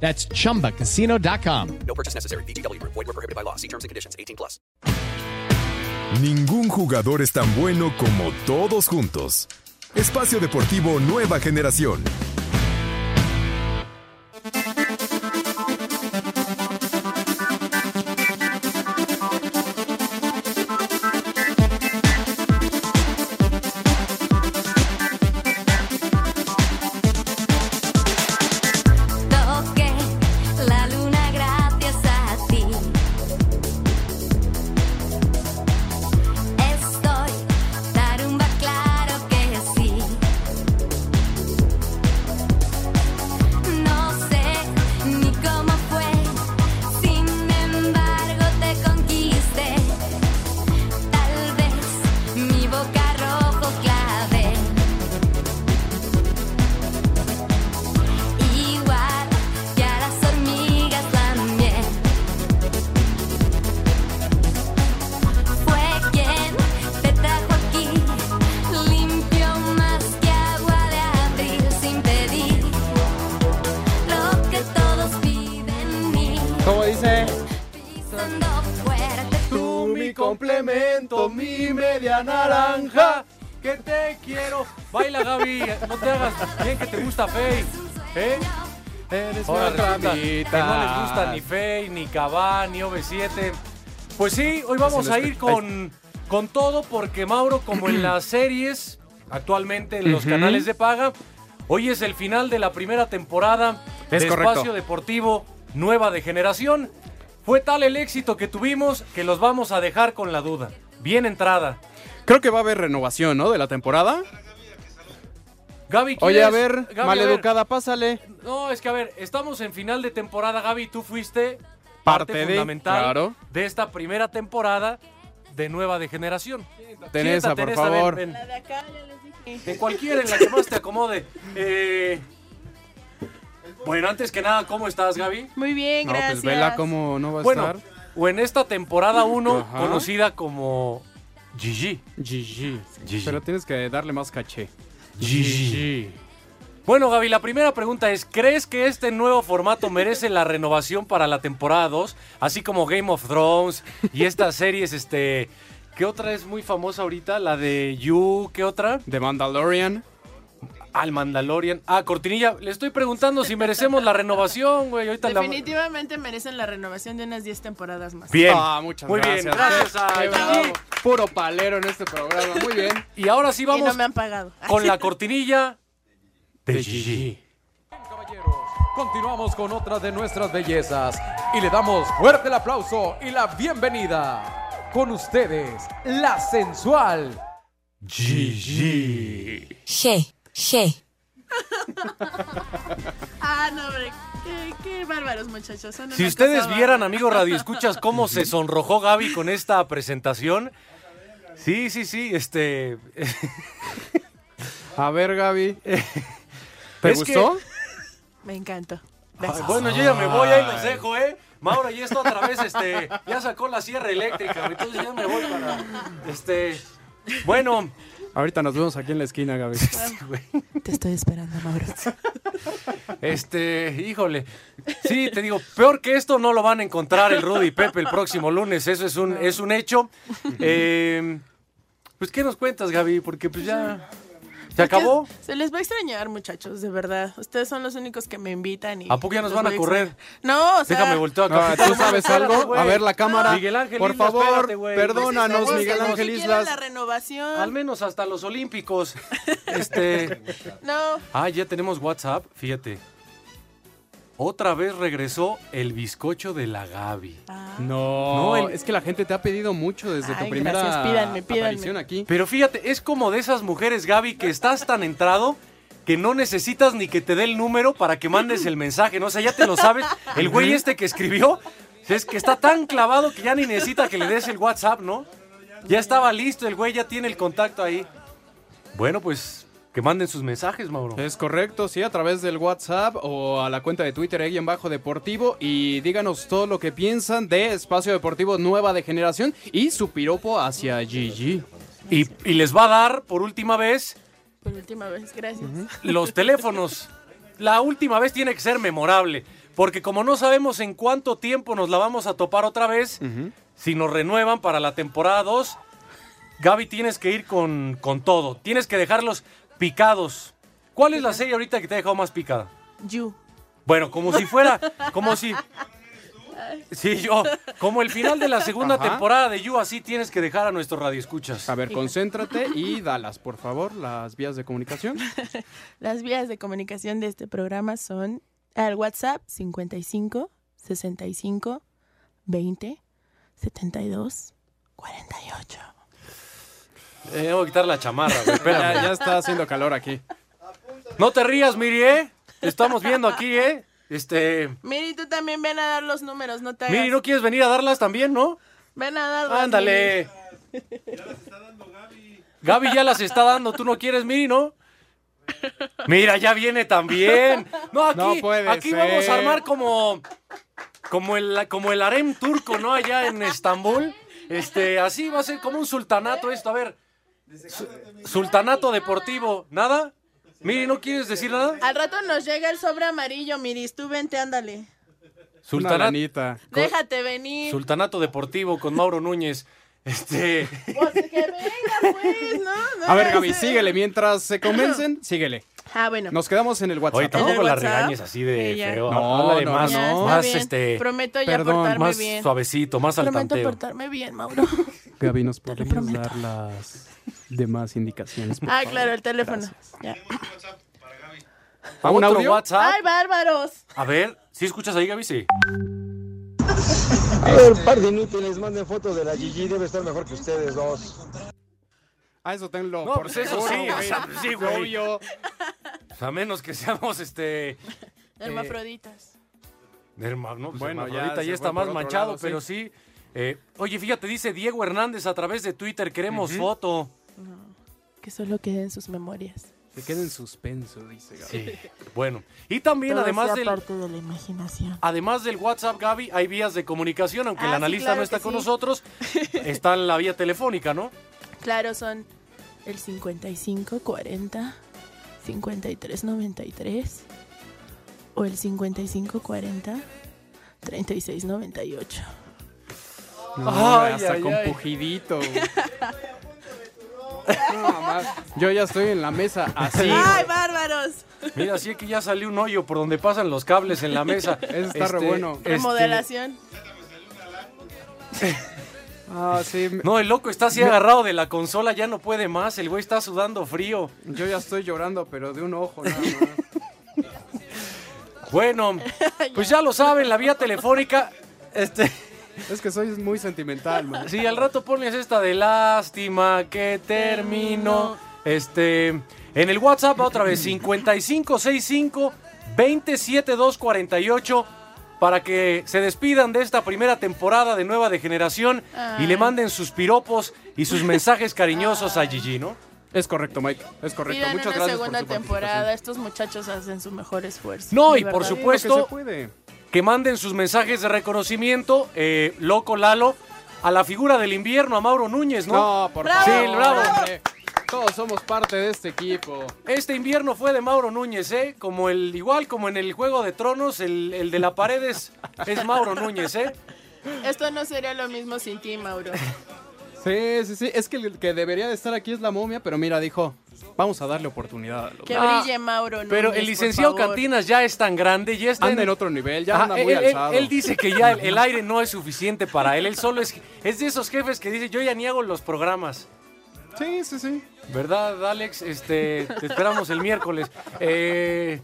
That's chumbacasino.com. No purchase necessary. BGW. Void were prohibited by law. See terms and conditions. 18 plus. Ningún jugador es tan bueno como todos juntos. Espacio Deportivo Nueva Generación. Complemento, mi media naranja. que te quiero. Baila, Gaby. No te hagas bien que te gusta Faye. ¿Eh? Eres Ahora resulta que no les gusta ni Faye, ni Cabá, ni OV7. Pues sí, hoy vamos a ir con, con todo porque Mauro, como en las series, actualmente en los canales de paga, hoy es el final de la primera temporada Es de correcto. Espacio Deportivo Nueva de Generación. Fue tal el éxito que tuvimos que los vamos a dejar con la duda. Bien entrada. Creo que va a haber renovación, ¿no? De la temporada. Gaby, Oye, a ver, Gaby, a maleducada, pásale. No, es que a ver, estamos en final de temporada, Gaby. Tú fuiste Parte parte, de, fundamental claro. de esta primera temporada de Nueva de Generación. Teresa, Siéntate, por Teresa, ven, favor. ven. La de acá, ya les dije. De cualquiera en la que más te acomode. Eh, Bueno, antes que nada, ¿cómo estás, Gaby? Muy bien, No, gracias. pues vela cómo no va a Bueno, estar. o en esta temporada 1, Ajá. conocida como Gigi. GG. GG. Pero tienes que darle más caché. GG. Bueno, Gaby, la primera pregunta es, ¿crees que este nuevo formato merece la renovación para la temporada 2? Así como Game of Thrones y estas series, este... ¿Qué otra es muy famosa ahorita? La de You, ¿qué otra? The Mandalorian. Al Mandalorian. Ah, Cortinilla, le estoy preguntando si merecemos la renovación, güey. Ahorita la... Definitivamente merecen la renovación de unas 10 temporadas más. Bien. Ah, muchas Muy gracias. bien, gracias a Gigi. Puro palero en este programa. Muy bien. Y ahora sí Y vamos no me han pagado. con la cortinilla de De Gigi. Caballeros, continuamos con otra de nuestras bellezas y le damos fuerte el aplauso y la bienvenida. Con ustedes, la sensual Gigi. G, G. Ah, no, hombre. Qué, qué bárbaros, muchachos. Son Si una ustedes cosa vieran, bárbara. amigos Radio Escuchas, cómo se sonrojó Gaby con esta presentación. Sí, sí, sí, este. A ver, Gaby. ¿Te Es que- gustó? Me encantó. Ay, bueno, yo ya me voy, ahí los dejo, ¿eh? Mauro, y esto otra vez, este, ya sacó la sierra eléctrica, entonces ya me voy para, este, bueno, Ahorita nos vemos aquí en la esquina, Gaby. Te estoy esperando, Mauro. este, híjole, sí, te digo, peor que esto no lo van a encontrar el Rudy y Pepe el próximo lunes, eso es un, es un hecho. Eh, pues, ¿qué nos cuentas, Gaby? Porque pues ya, ¿se acabó? Se les va a extrañar, muchachos, de verdad. Ustedes son los únicos que me invitan y... ¿A poco ya nos van a correr? No, o sea... Déjame voltear acá. ¿Tú sabes algo? A ver la cámara. Miguel Ángel Por Islas, favor, espérate, güey. perdónanos, Pues, Miguel Ángel Islas. la renovación. Al menos hasta los Olímpicos. Este. No, Ah, ya tenemos WhatsApp, fíjate. Otra vez regresó el bizcocho de la Gaby. No, No, el- es que la gente te ha pedido mucho desde tu primera gracias, pídanme, pídanme. aparición aquí. Pero fíjate, es como de esas mujeres, Gaby, que estás tan entrado que no necesitas ni que te dé el número para que mandes el mensaje, ¿no? O sea, ya te lo sabes. El güey este que escribió, Es que está tan clavado que ya ni necesita que le des el WhatsApp, ¿no? Ya estaba listo, el güey ya tiene el contacto ahí. Bueno, pues que manden sus mensajes, Mauro. Es correcto, sí, a través del WhatsApp o a la cuenta de Twitter, ahí en bajo deportivo, y díganos todo lo que piensan de Espacio Deportivo Nueva de Generación y su piropo hacia Gigi. Y, y les va a dar, por última vez, Por última vez, gracias. los teléfonos. La última vez tiene que ser memorable, porque como no sabemos en cuánto tiempo nos la vamos a topar otra vez, si nos renuevan para la temporada 2, Gaby tienes que ir con, con todo. Tienes que dejarlos picados. ¿Cuál es la serie ahorita que te ha dejado más picada? You. Bueno, como si fuera, como si... Sí, yo, como el final de la segunda Ajá. temporada de You, así tienes que dejar a nuestros radioescuchas. A ver, concéntrate y dalas, por favor, las vías de comunicación. Las vías de comunicación de este programa son al WhatsApp 55 65 20 72 48. Eh, tengo que quitar la chamarra, güey, espérame. Ya, ya está haciendo calor aquí. No te rías, Miri, ¿eh? Te estamos viendo aquí, ¿eh? Este... Miri, tú también ven a dar los números, no te hagas. Miri, ¿no quieres venir a darlas también, no? Ven a darlos. Ándale. Gaby ya las está dando, tú no quieres, Miri, ¿no? Mira, ya viene también. No, aquí, No puede aquí ser. vamos a armar como, como, el, como el harem turco, ¿no? Allá en Estambul. Este, así va a ser como un sultanato esto. A ver, sultanato deportivo. ¿Nada? Miri, ¿no quieres decir nada? Al rato nos llega el sobre amarillo, Miris, tú vente, ándale. Sultanato. Déjate venir. sultanato deportivo con Mauro Núñez. Este, Pues que venga, pues, ¿no? no A ver, Gaby, ser. síguele. Mientras se convencen, síguele. Ah, bueno. Nos quedamos en el WhatsApp. oye, tampoco el la WhatsApp? regañes así de Sí, feo. No, no, más, Ya, está más este, Prometo ya perdón, portarme más bien. suavecito, más al Prometo tanteo. portarme bien, Mauro. Gaby, ¿nos podrías prometo. dar las demás indicaciones? Ah, favor? claro, el teléfono. Ya. ¿A un ¿Otro audio? WhatsApp? ¡Ay, bárbaros! A ver, ¿sí escuchas ahí, Gaby? Sí. A ver, par de inútiles, manden fotos de la Gigi, debe estar mejor que ustedes dos. Ah, eso tenlo No, por pues eso seguro, sí, güey. sea, sí, güey. Obvio. Pues a menos que seamos este. Hermafroditas. herma- no, pues Bueno, ya hermafrodita ya fue está más manchado, lado, pero sí. Eh, oye, fíjate, dice Diego Hernández a través de Twitter: queremos foto. Que solo queden sus memorias. Se queda en suspenso, dice Gaby. Sí. Bueno, y también, Todo además del, parte de la imaginación. además del WhatsApp, Gaby, hay vías de comunicación, aunque Ah, el sí, analista claro no está con sí. nosotros. Está en la vía telefónica, ¿no? Claro, son el 55 40 53 93 o el 55 40 36 98. No, Ay, hasta ay, con ay. pujidito. No, Yo ya estoy en la mesa así. ¡Ay, bárbaros! Mira, sí que ya salió un hoyo por donde pasan los cables en la mesa. Eso está re bueno. este, Remodelación. Ah, sí. me- No, el loco está así agarrado de la consola, ya no puede más. El güey está sudando frío. Yo ya estoy llorando, pero de un ojo nada más. Bueno, pues ya lo saben, la vía telefónica. Este, Es que soy muy sentimental, man. sí, al rato pones esta de lástima que termino. Este, en el WhatsApp otra vez 5565 27248 para que se despidan de esta primera temporada de Nueva de Generación y le manden sus piropos y sus mensajes cariñosos a Gigi, ¿no? Es correcto, Mike. Es correcto. Pidan Muchas una gracias segunda por su temporada. Estos muchachos hacen su mejor esfuerzo. No, y por supuesto- que manden sus mensajes de reconocimiento, eh, Loco Lalo, a la figura del invierno, a Mauro Núñez, ¿no? No, por ¡Bravo! favor. Sí, bravo. hombre. Todos somos parte de este equipo. Este invierno fue de Mauro Núñez, ¿eh? Como el, igual como en el Juego de Tronos, el, el de la pared es, es Mauro Núñez, ¿eh? Esto no sería lo mismo sin ti, Mauro. Sí, sí, sí. Es que el que debería de estar aquí es la momia, pero mira, dijo, vamos a darle oportunidad. a los- Que Ah, brille Mauro. Pero Núñez, el por licenciado. Cantinas ya es tan grande, ya está Anda en en otro nivel, ya anda muy él, él- alzado. él dice que ya el, el aire no es suficiente para él. Él solo es, es de esos jefes que dice, yo ya ni hago los programas. Sí, sí, sí. ¿Verdad, Alex? Este, te esperamos el miércoles. Eh,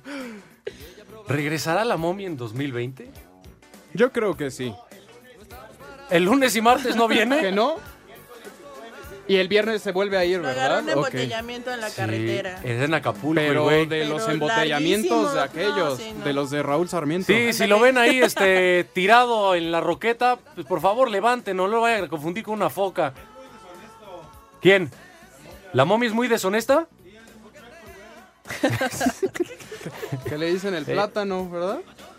¿Regresará la momia en 2020? Yo creo que sí. ¿El lunes y martes no ¿Que viene? no? Y el viernes se vuelve a ir, ¿verdad? un embotellamiento en la Sí, carretera. es en Acapulco, Pero de los Pero embotellamientos de aquellos, No, sí, no. de los de Raúl Sarmiento. Sí, si lo ven ahí este, tirado en la roqueta, pues por favor levanten, no lo vayan a confundir con una foca. ¿Quién? ¿La momia es muy deshonesta? Que le dicen el Sí. plátano, ¿verdad?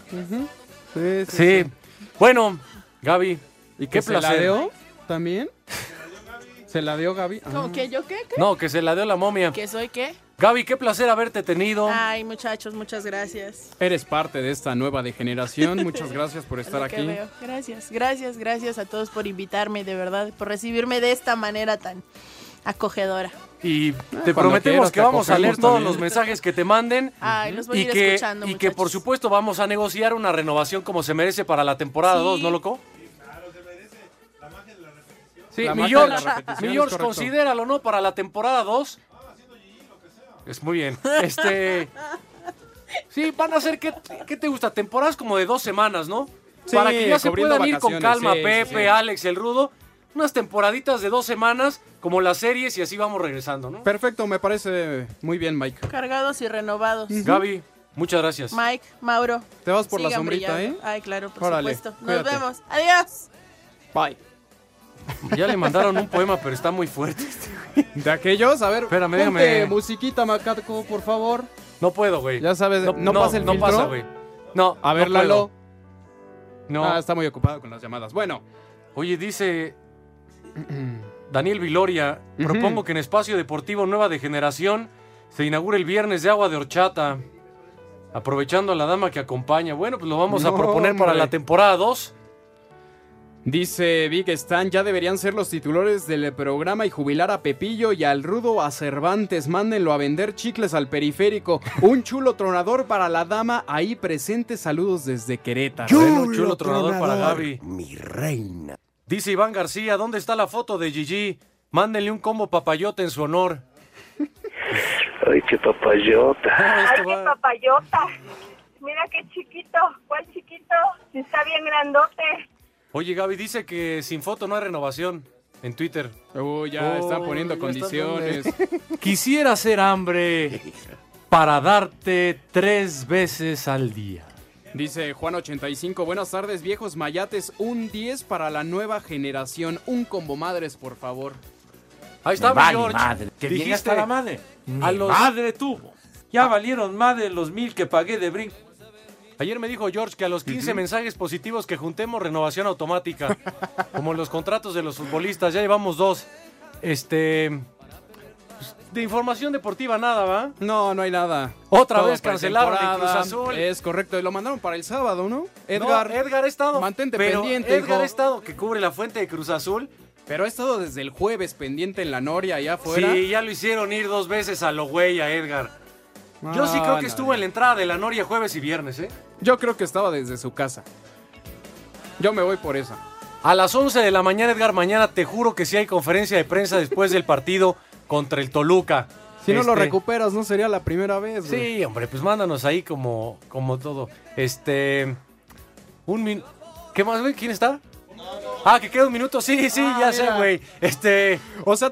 Sí, sí, Sí. Bueno, Gaby, ¿Y qué placer. también? ¿Se la dio Gaby? Ah. ¿Cómo que yo qué? qué? No, que se la dio la momia. ¿Que soy qué? Gaby, qué placer haberte tenido. Ay, muchachos, muchas gracias. Eres parte de esta nueva degeneración. Muchas gracias por Es estar aquí. veo. Gracias, gracias, gracias a todos por invitarme, de verdad, por recibirme de esta manera tan acogedora. Y te cuando prometemos quieras que te vamos a leer todos también. los mensajes que te manden. Ay, los voy a y ir que, escuchando, y que por supuesto vamos a negociar una renovación como se merece para la temporada Sí. 2, ¿no, loco? Sí, mi George, mi correcto. considéralo, ¿no? Para la temporada 2. Es muy bien. Este. Sí, van a ser, ¿qué, qué te gusta? Temporadas como de dos semanas, ¿no? Sí, Para que ya se puedan ir con calma, sí, Pepe, sí. Alex, el Rudo. Unas temporaditas de dos semanas, como las series, y así vamos regresando, ¿no? Perfecto, me parece muy bien, Mike. Cargados y renovados. Gaby, muchas gracias. Mike, Mauro. Te vas por la sombrita, brillando. ¿eh? Ay, claro, por Órale, supuesto. Nos cuídate. vemos. Adiós. Bye. Ya le mandaron un poema, pero está muy fuerte. De aquellos, a ver, Espérame, ponte déjame- musiquita, Macaco, por favor. No puedo, güey. Ya sabes, no, pasa el no filtro. pasa, güey. No, A ver, no puedo. Lalo. No. Ah, está muy ocupado con las llamadas. Bueno, Oye, dice Daniel Viloria, propongo que en Espacio Deportivo Nueva de Generación se inaugure el viernes de agua de horchata, aprovechando a la dama que acompaña. Bueno, pues lo vamos a No, proponer para hombre. la temporada 2. Dice Big Stan, ya deberían ser los titulares del programa y jubilar a Pepillo y al Rudo a Cervantes. Mándenlo a vender chicles al periférico. Un chulo tronador para la dama ahí presente. Saludos desde Querétaro. Bueno, chulo tronador para Gaby. Mi reina. Dice Iván García, ¿dónde está la foto de Gigi? Mándenle un combo papayota en su honor. Ay, qué papayota. Ay, qué papayota. Mira qué chiquito. ¿Cuál chiquito? Está bien grandote. Oye, Gaby, dice que sin foto no hay renovación en Twitter. Uy, ya Oh, están poniendo ya condiciones. están Quisiera hacer hambre para darte tres veces al día. Dice Juan85, buenas tardes viejos mayates, un 10 para la nueva generación, un combo madres por favor. Ahí está, Vale, George. madre. Que Dijiste está la madre. a los- madre tuvo. Ya valieron más de los mil que pagué de brinco. Ayer me dijo George que a los 15 mensajes positivos que juntemos renovación automática. como los contratos de los futbolistas, ya llevamos dos. Este pues, de información deportiva nada, ¿va? No, no hay nada. Otra Todo vez cancelaron el. Cruz Azul. Es correcto, y lo mandaron para el sábado, ¿no? Edgar, No, Edgar ha estado. mantente pero pendiente, Edgar ha estado que cubre la fuente de Cruz Azul. pero ha estado desde el jueves pendiente en la Noria allá afuera. Sí, ya lo hicieron ir dos veces a lo güey a Edgar. Yo sí creo que no, estuvo no. en la entrada de la Noria jueves y viernes, ¿eh? Yo creo que estaba desde su casa. Yo me voy por esa. A las 11 de la mañana, Edgar, mañana te juro que sí hay conferencia de prensa después del partido contra el Toluca. Si no lo Este, recuperas, no sería la primera vez. güey. Sí, hombre, pues mándanos ahí como, como todo. Este. Un min. ¿Qué más, güey? ¿Quién está? Ah, que queda un minuto. Sí, sí, Ah, ya sé, güey. Este. O sea,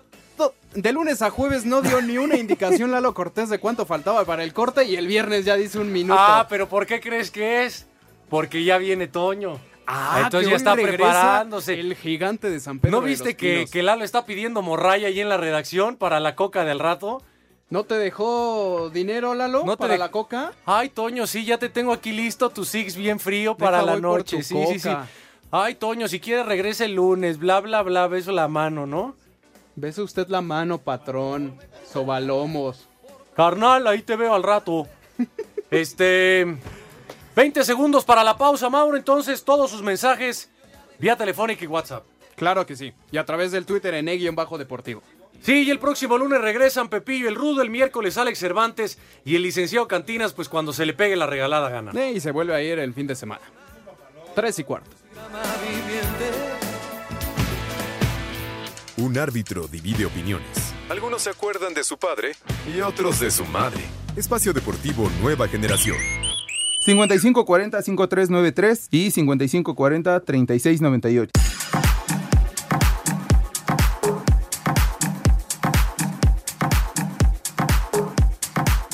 de lunes a jueves no dio ni una indicación Lalo Cortés de cuánto faltaba para el corte y el viernes ya dice un minuto. Ah, pero ¿por qué crees que es? Porque ya viene Toño. Ah, entonces que ya está preparándose. El gigante de San Pedro. ¿No de viste los que, Pinos. que Lalo está pidiendo morralla ahí en la redacción para la coca del rato? ¿No te dejó dinero, Lalo, ¿No te para dej- la coca? Ay, Toño, sí, ya te tengo aquí listo tu six bien frío para Deja, la noche. Sí, sí, sí. Ay, Toño, si quieres regresa el lunes, bla, bla, bla, beso la mano, ¿no? Bese usted la mano, patrón. Sobalomos. Carnal, ahí te veo al rato. este. 20 segundos para la pausa, Mauro. Entonces, todos sus mensajes vía telefónica y WhatsApp. Claro que sí. Y a través del Twitter en E-Bajo Deportivo. Sí, y el próximo lunes regresan Pepillo, el Rudo, el miércoles Alex Cervantes y el licenciado Cantinas, pues cuando se le pegue la regalada gana. Eh, y se vuelve a ir el fin de semana. Tres y cuarto. Un árbitro divide opiniones. Algunos se acuerdan de su padre y otros de su madre. Espacio Deportivo Nueva Generación. 5540-5393 y 5540-3698.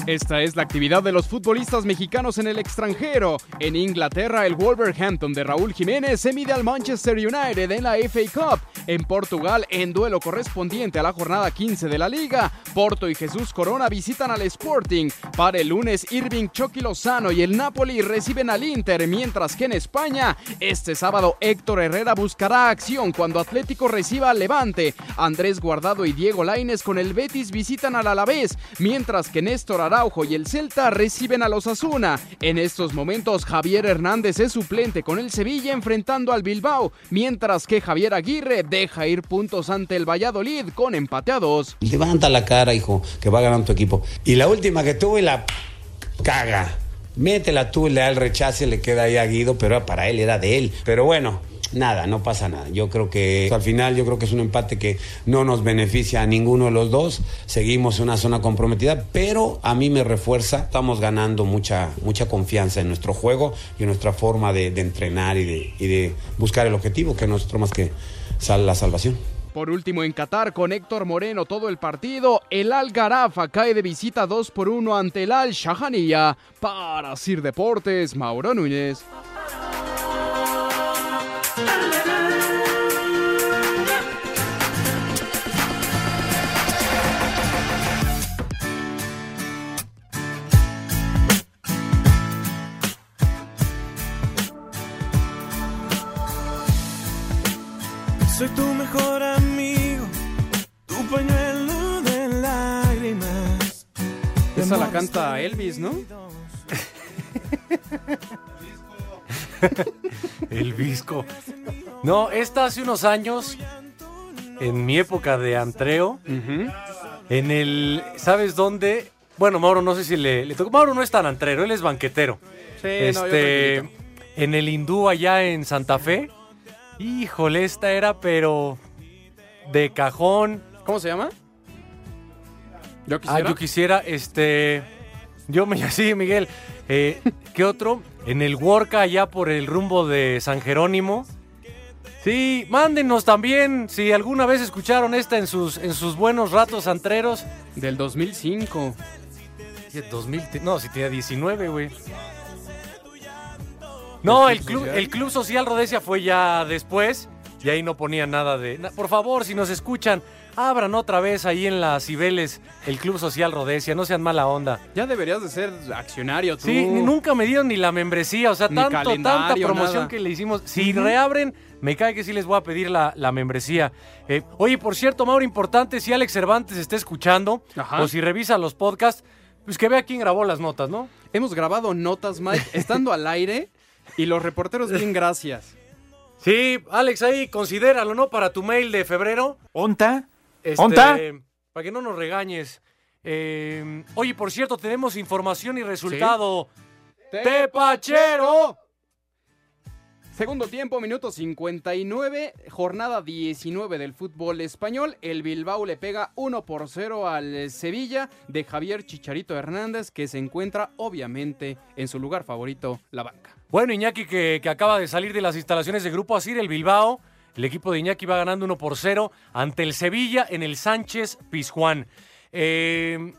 Esta es la actividad de los futbolistas mexicanos en el extranjero. En Inglaterra, el Wolverhampton de Raúl Jiménez se mide al Manchester United en la FA Cup. En Portugal, en duelo correspondiente a la jornada 15 de la liga, Porto y Jesús Corona visitan al Sporting. Para el lunes, Irving Chucky Lozano y el Napoli reciben al Inter, mientras que en España, este sábado Héctor Herrera buscará acción cuando Atlético reciba al Levante. Andrés Guardado y Diego Laines con el Betis visitan al Alavés, mientras que Néstor Y el Celta reciben a los Asuna. En estos momentos, Javier Hernández es suplente con el Sevilla enfrentando al Bilbao, mientras que Javier Aguirre deja ir puntos ante el Valladolid con empate a dos. Levanta la cara, hijo, que va ganando tu equipo. Y la última que tuvo y la caga. Métela tú, le da el rechace, le queda ahí a Guido, pero para él era de él. Pero bueno, nada, no pasa nada. Yo creo que al final yo creo que es un empate que no nos beneficia a ninguno de los dos. Seguimos en una zona comprometida, pero a mí me refuerza. Estamos ganando mucha, mucha confianza en nuestro juego y en nuestra forma de, entrenar y de, buscar el objetivo, que es otro más que sal- la salvación. Por último, en Qatar, con Héctor Moreno todo el partido, el Al Garafa cae de visita 2 por 1 ante el Al Shahaniya. Para Sir Deportes, Mauro Núñez. Esa la canta Elvis, ¿no? El visco. No, esta hace unos años, en mi época de antreo, en el, ¿sabes dónde? Bueno, Mauro, no sé si le, le tocó. Mauro no es tan antrero, él es banquetero. Sí, no, yo este, tranquilito. en el hindú allá en Santa Fe. Híjole, esta era, pero de cajón. ¿Cómo se llama? Yo Ah, quisiera. yo quisiera, este. Yo me sí, Miguel. Eh, ¿Qué otro? En el Worka, allá por el rumbo de San Jerónimo. Sí, mándenos también si alguna vez escucharon esta en sus, en sus buenos ratos antreros. Del 2005. Sí, 2000, te- no, si tenía 19, güey. No, el club, el club Social Rodesia fue ya después y ahí no ponía nada de... Por favor, si nos escuchan, abran otra vez ahí en las Cibeles el Club Social Rodesia, no sean mala onda. Ya deberías de ser accionario tú. Sí, ni- nunca me dieron ni la membresía, o sea, Ni tanto, tanta calendario, promoción nada. que le hicimos. Si reabren, me cae que sí les voy a pedir la, la membresía. Eh, oye, por cierto, Mauro, importante, si Alex Cervantes está escuchando Ajá. o si revisa los podcasts, pues que vea quién grabó las notas, ¿no? Hemos grabado notas, Mike, estando al aire y los reporteros bien gracias. Sí, Alex, ahí considéralo, ¿no? Para tu mail de febrero. ¿Onta? Este, ¿Onta? Para que no nos regañes. Eh, oye, por cierto, tenemos información y resultado. ¡Tepachero! Segundo tiempo, minuto 59, jornada 19 del fútbol español. El Bilbao le pega 1 por 0 al Sevilla de Javier Chicharito Hernández, que se encuentra obviamente en su lugar favorito, la banca. Bueno, Iñaki que, que acaba de salir de las instalaciones de Grupo Asir, el Bilbao. El equipo de Iñaki va ganando 1 por 0 ante el Sevilla en el Sánchez Pizjuán. Eh,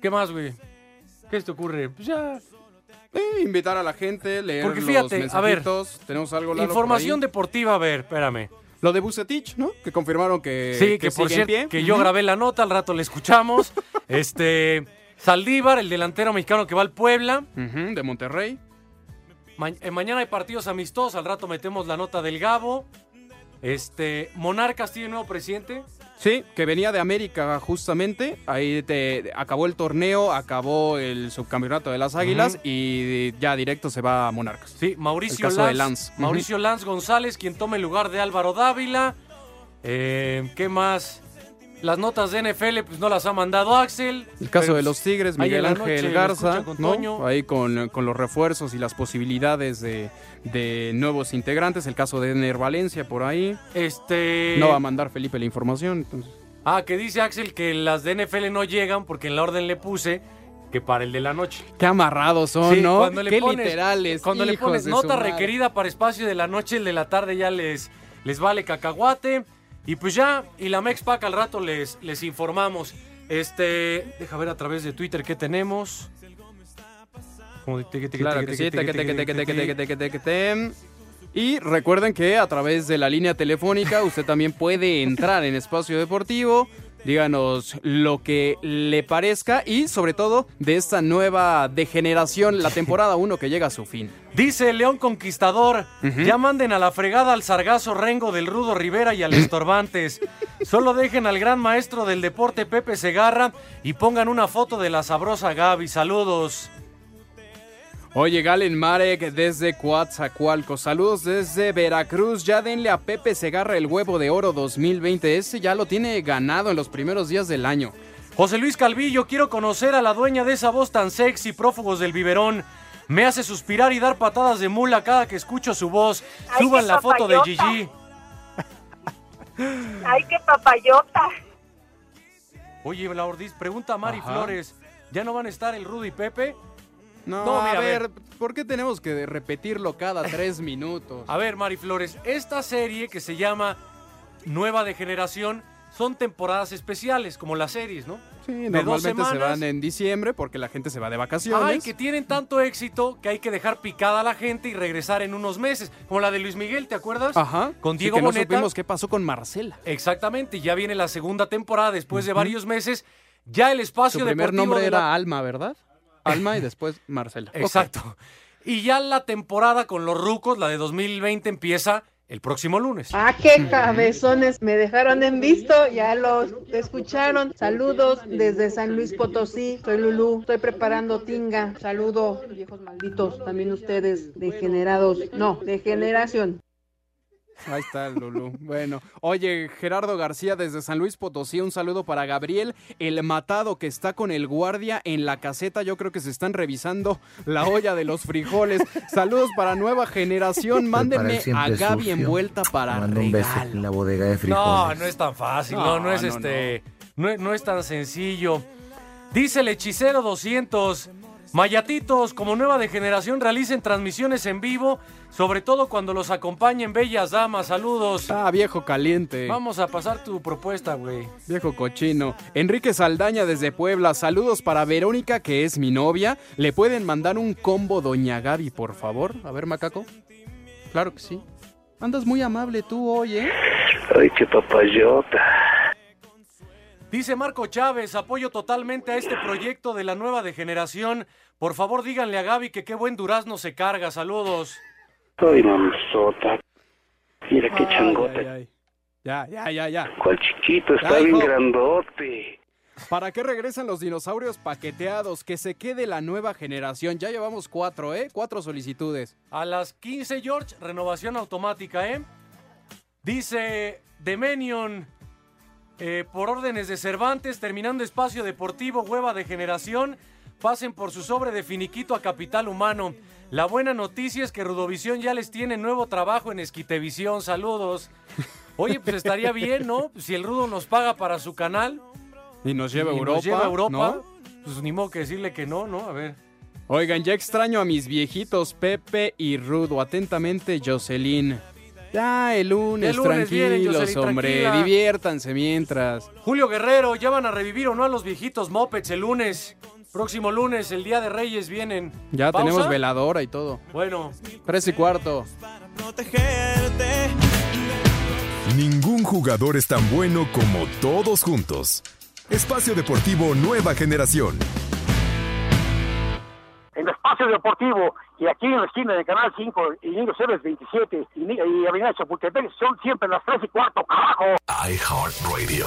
¿Qué más, güey? ¿Qué te ocurre? Pues ya. Eh, invitar a la gente, leer Porque los fíjate, a ver, mensajitos. Tenemos algo, Lalo, Información deportiva, a ver, espérame. Lo de Bucetich, ¿no? Que confirmaron que, Sí, que, por cierto, que yo grabé la nota, al rato la escuchamos. este, Saldívar, el delantero mexicano que va al Puebla. De Monterrey. Ma- eh, mañana hay partidos amistosos, al rato metemos la nota del Gabo. Este, Monarcas tiene nuevo presidente. Sí, que venía de América justamente. Ahí te, acabó el torneo, acabó el subcampeonato de las Águilas y ya directo se va a Monarcas. Sí, Mauricio El caso de Lanz. Lanz. Mauricio Lanz González, quien toma el lugar de Álvaro Dávila. Eh, ¿Qué más? Las notas de NFL, pues no las ha mandado Axel. El caso de los Tigres, ahí en Miguel Ángel Garza, con ¿no? Ahí con, con los refuerzos y las posibilidades de, de nuevos integrantes. El caso de Ener Valencia por ahí. Este. No va a mandar Felipe la información. entonces. Ah, que dice Axel que las de NFL no llegan porque en la orden le puse que para el de la noche. Qué amarrados son, Sí, ¿no? cuando le Qué pones- literales. Cuando le pones nota requerida para espacio de la noche, el de la tarde ya les, les vale cacahuate. Y pues ya, y la Mexpac al rato les, les informamos. Este, deja ver a través de Twitter qué tenemos. Claro que sí. Y recuerden que a través de la línea telefónica usted también puede entrar en Espacio Deportivo Díganos lo que le parezca y sobre todo de esta nueva degeneración, la temporada 1 que llega a su fin. Dice León Conquistador, ya manden a la fregada al sargazo Rengo del Rudo Rivera y al Estorbantes. Solo dejen al gran maestro del deporte Pepe Segarra y pongan una foto de la sabrosa Gaby. Saludos. Oye, Galen Marek desde Coatzacoalcos. Saludos desde Veracruz. Ya denle a Pepe Segarra el huevo de oro 2020. Ese ya lo tiene ganado en los primeros días del año. José Luis Calvillo, quiero conocer a la dueña de esa voz tan sexy, prófugos del biberón. Me hace suspirar y dar patadas de mula cada que escucho su voz. Ay, Suban la foto de. Gigi. Ay, qué papayota. Oye, la Ordiz, pregunta a Mari Ajá. Flores. ¿Ya no van a estar el Rudo y Pepe? No, No, mira, a a ver. ¿por qué tenemos que repetirlo cada tres minutos? A ver, Mari Flores, esta serie que se llama Nueva de Generación son temporadas especiales, como las series, ¿no? Sí, de normalmente se van en diciembre porque la gente se va de vacaciones. Ay, que tienen tanto éxito que hay que dejar picada a la gente y regresar en unos meses. Como la de Luis Miguel, ¿te acuerdas? Ajá. Con Sí, Diego que no supimos qué pasó con Marcela. Exactamente, ya viene la segunda temporada después de varios meses. Ya el espacio Su primer deportivo nombre de era la- Alma, ¿verdad? Alma y después Marcela. Exacto. Y ya la temporada con los rucos, la de 2020, empieza el próximo lunes. Ah, qué cabezones me dejaron en visto, ya los escucharon. Saludos desde San Luis Potosí, soy Lulú, estoy preparando tinga. Saludos, viejos malditos, también ustedes, degenerados. No, degeneración. Ahí está el Lulú. Bueno, oye, Gerardo García desde San Luis Potosí, un saludo para Gabriel, el matado que está con el guardia en la caseta. Yo creo que se están revisando la olla de los frijoles. Saludos para nueva generación. Mándenme a Gaby sucio. envuelta para Mando un beso en la bodega de No, frijoles. no es tan fácil, no, No, no, es no, este, no. es- no es tan sencillo. Dice el hechicero 200, Mayatitos, como nueva de generación, realicen transmisiones en vivo, sobre todo cuando los acompañen bellas damas. Saludos. Ah, viejo caliente. Vamos a pasar tu propuesta, güey. Viejo cochino. Enrique Saldaña desde Puebla. Saludos para Verónica, que es mi novia. ¿Le pueden mandar un combo Doña Gaby, por favor? A ver, macaco. Claro que sí. Andas muy amable tú hoy, ¿eh? Ay, qué papayota. Dice Marco Chávez, apoyo totalmente a este proyecto de la nueva de generación. Por favor, díganle a Gaby que qué buen durazno se carga. Saludos. Ay, mamazota. Mira qué Ay, changote. ay, ay. Ya, ya, ya, ya. Cuál chiquito, está Ya, bien hijo. grandote. ¿Para qué regresan los dinosaurios paqueteados? Que se quede la nueva generación. Ya llevamos cuatro, ¿eh? Cuatro solicitudes. A las 15, George, renovación automática, ¿eh? Dice Demenion, eh, por órdenes de Cervantes, terminando espacio deportivo, hueva de generación, pasen por su sobre de finiquito a Capital Humano. La buena noticia es que Rudovisión ya les tiene nuevo trabajo en Esquitevisión. Saludos. Oye, pues estaría bien, ¿no? Si el Rudo nos paga para su canal. Y nos lleva a Europa. Nos lleva a Europa. ¿no? Pues ni modo que decirle que no, ¿no? A ver. Oigan, ya extraño a mis viejitos Pepe y Rudo. Atentamente, Jocelyn. Ya, el lunes, El lunes tranquilos, hombre. tranquila. Diviértanse mientras. Julio Guerrero, ya van a revivir o no a los viejitos mopeds el lunes. Próximo lunes, el Día de Reyes, vienen. Ya ¿Pausa? tenemos veladora y todo. Bueno, Tres y cuarto. Ningún jugador es tan bueno como todos juntos. Espacio Deportivo Nueva Generación. En Espacio Deportivo y aquí en la esquina de Canal 5 y Niños Héroes 27 y, y Avenida Chapultepec son siempre las 3 y cuarto, carajo. iHeartRadio.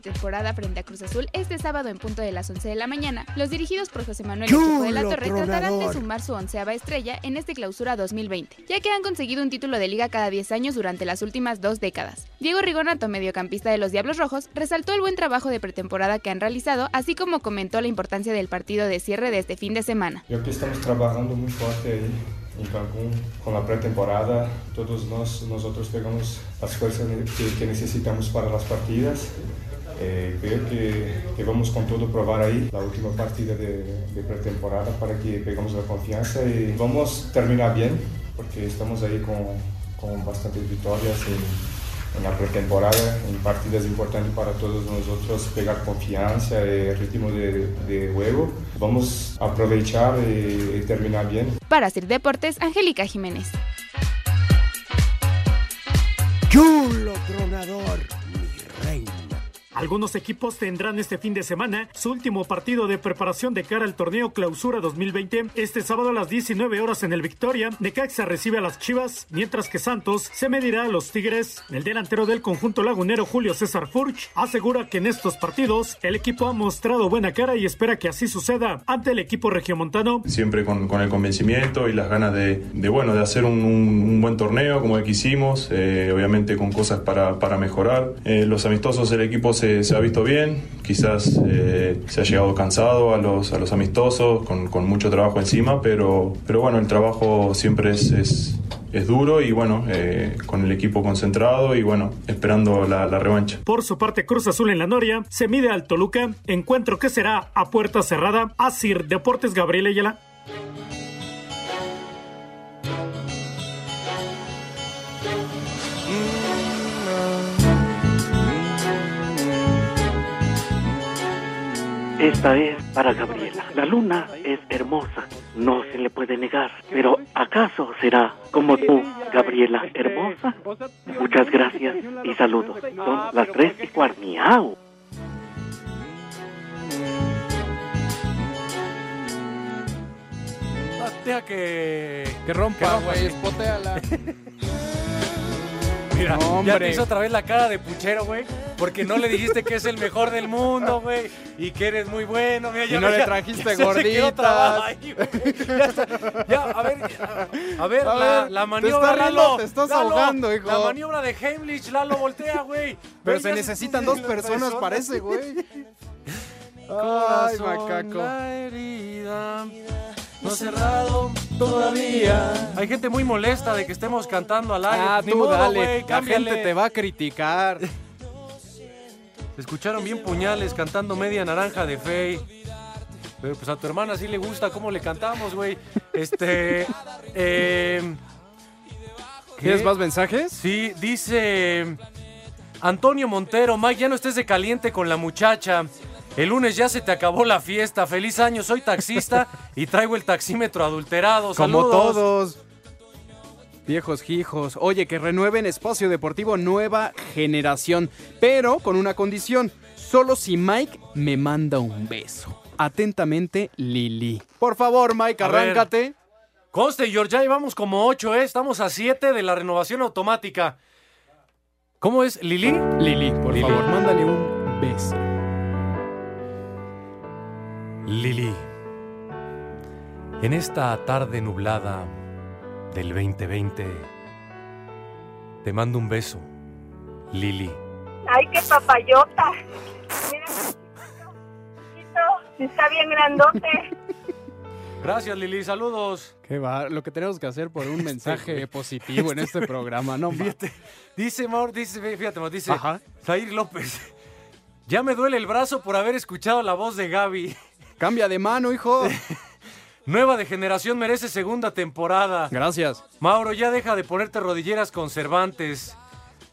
Pretemporada frente a Cruz Azul este sábado en punto de las 11 de la mañana. Los dirigidos por José Manuel Echeco de la Torre tratarán de tronador. sumar su onceava estrella en este clausura 2020, ya que han conseguido un título de liga cada 10 años durante las últimas dos décadas. Diego Rigonato, mediocampista de los Diablos Rojos, resaltó el buen trabajo de pretemporada que han realizado, así como comentó la importancia del partido de cierre de este fin de semana. Yo que estamos trabajando muy fuerte ahí en Cancún con la pretemporada. Todos nos, nosotros pegamos las fuerzas que, que necesitamos para las partidas. Eh, creo que, que vamos con todo a probar ahí la última partida de, de pretemporada para que pegamos la confianza y vamos a terminar bien porque estamos ahí con, con bastantes victorias en, en la pretemporada, en partidas importantes para todos nosotros pegar confianza y ritmo de, de juego. Vamos a aprovechar y, y terminar bien. Para Sir Deportes, Angélica Jiménez. Chulo tronador. Algunos equipos tendrán este fin de semana su último partido de preparación de cara al torneo Clausura 2020. Este sábado a las 19 horas en el Victoria, Necaxa recibe a las Chivas, mientras que Santos se medirá a los Tigres. El delantero del conjunto lagunero Julio César Furch asegura que en estos partidos el equipo ha mostrado buena cara y espera que así suceda ante el equipo regiomontano. Siempre con, el convencimiento y las ganas de, bueno, de hacer un, buen torneo como el que hicimos, eh, obviamente con cosas para, mejorar. Eh, los amistosos el equipo se, ha visto bien, quizás eh, se ha llegado cansado a los, a los amistosos, con, con mucho trabajo encima, pero, pero bueno, el trabajo siempre es, es, es duro y bueno, eh, con el equipo concentrado y bueno, esperando la, la revancha. Por su parte, Cruz Azul en la Noria se mide al Toluca, encuentro que será a puerta cerrada. Asir Deportes Gabriel Ayala. Esta es para Gabriela. La luna es hermosa, no se le puede negar. Pero ¿acaso será como tú, Gabriela, hermosa? Muchas gracias y saludos. Son las tres y cuarto. ¡Miau! Deja que. Que rompa, güey, espoteala. Mira, No, ya te hizo otra vez la cara de puchero, güey. Porque no le dijiste que es el mejor del mundo, güey. Y que eres muy bueno. Mira, Y ya no ve, le trajiste ya gorditas. ahí. Ya, está. Ya, a ver, a, a ver, A la, ver, la te maniobra, está riendo, Lalo. te estás Lalo, ahogando, hijo. La maniobra de Heimlich, Lalo, voltea, güey. Pero se necesitan dos personas para ese, güey. Ay, macaco. la herida no cerrado todavía. Hay gente muy molesta de que estemos cantando al aire. Ah, Ni tú modo, dale. güey, la gente te va a criticar. Escucharon bien puñales cantando media naranja de Fey. Pero pues a tu hermana sí le gusta cómo le cantamos, güey. Este. eh, ¿Tienes más mensajes? Sí, dice Antonio Montero, Mike, ya no estés de caliente con la muchacha. El lunes ya se te acabó la fiesta. Feliz año, soy taxista y traigo el taxímetro adulterado. Como Saludos. todos. Viejos hijos. Oye, que renueven Espacio Deportivo Nueva Generación. Pero con una condición. Solo si Mike me manda un beso. Atentamente, Lili. Por favor, Mike, A ver. arráncate. Conste, George, ya llevamos como ocho, ¿eh? Estamos a siete de la renovación automática. ¿Cómo es, Lili? Lili, por Lili. favor, mándale un beso. Lili, en esta tarde nublada del 2020, te mando un beso, Lili. Ay, qué papayota. Mira, está bien grandote. Gracias, Lili, saludos. Qué va, lo que tenemos que hacer por un mensaje positivo en este programa, no Fíjate, dice Maur, dice, fíjate, Maur, dice Ajá. Zair López. Ya me duele el brazo por haber escuchado la voz de Gaby. Cambia de mano, hijo. Nueva de generación merece segunda temporada. Gracias. Mauro, ya deja de ponerte rodilleras con Cervantes.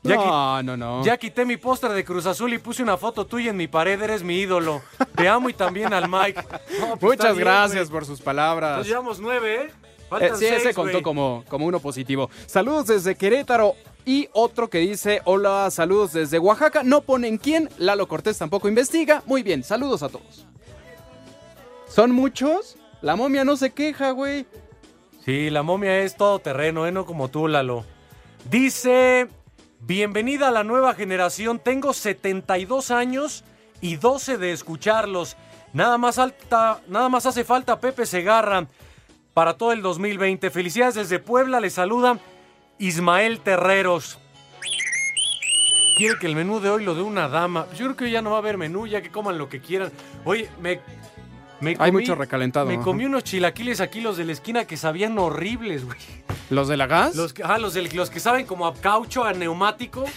Ya, No, no, no. ya quité mi póster de Cruz Azul y puse una foto tuya en mi pared, eres mi ídolo. Te amo y también al Mike. No, pues Muchas bien, gracias por sus palabras. Entonces llevamos nueve, ¿eh? Eh, sí, ese contó como, como uno positivo. Saludos desde Querétaro. Y otro que dice, hola, saludos desde Oaxaca. No ponen quién. Lalo Cortés tampoco investiga. Muy bien, saludos a todos. ¿Son muchos? La momia no se queja, güey. Sí, la momia es todo terreno, ¿eh? No como tú, Lalo. Dice, bienvenida a la nueva generación, tengo 72 años y 12 de escucharlos. Nada más, alta, nada más hace falta Pepe Segarra para todo el 2020. Felicidades desde Puebla, le saluda Ismael Terreros. Quiere que el menú de hoy lo de una dama. Yo creo que ya no va a haber menú, ya que coman lo que quieran. Oye, me... me Hay mucho recalentado, Me comí unos chilaquiles aquí, los de la esquina, que sabían horribles, güey. ¿Los de la gas? Los que, ah, los, del- los que saben como a caucho, a neumático.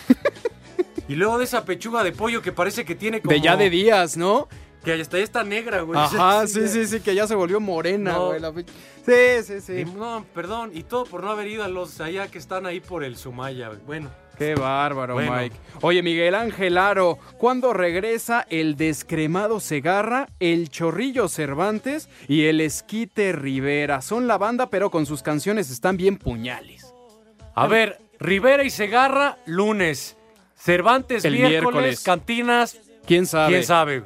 Y luego de esa pechuga de pollo que parece que tiene como... De ya de días, ¿no? Que hasta ya está negra, güey. Ajá, sí, sí, sí, que ya se volvió morena, No. güey. la Sí, sí, sí. Y no, perdón, y todo por no haber ido a los allá que están ahí por el Sumaya, güey. Bueno. Qué bárbaro, Bueno. Mike. Oye, Miguel Ángel Aro, ¿cuándo regresa el descremado Segarra, el Chorrillo Cervantes y el Esquite Rivera? Son la banda, pero con sus canciones están bien puñales. A ver, Rivera y Segarra, lunes. Cervantes, El miércoles, miércoles. Cantinas. ¿Quién sabe? ¿Quién sabe?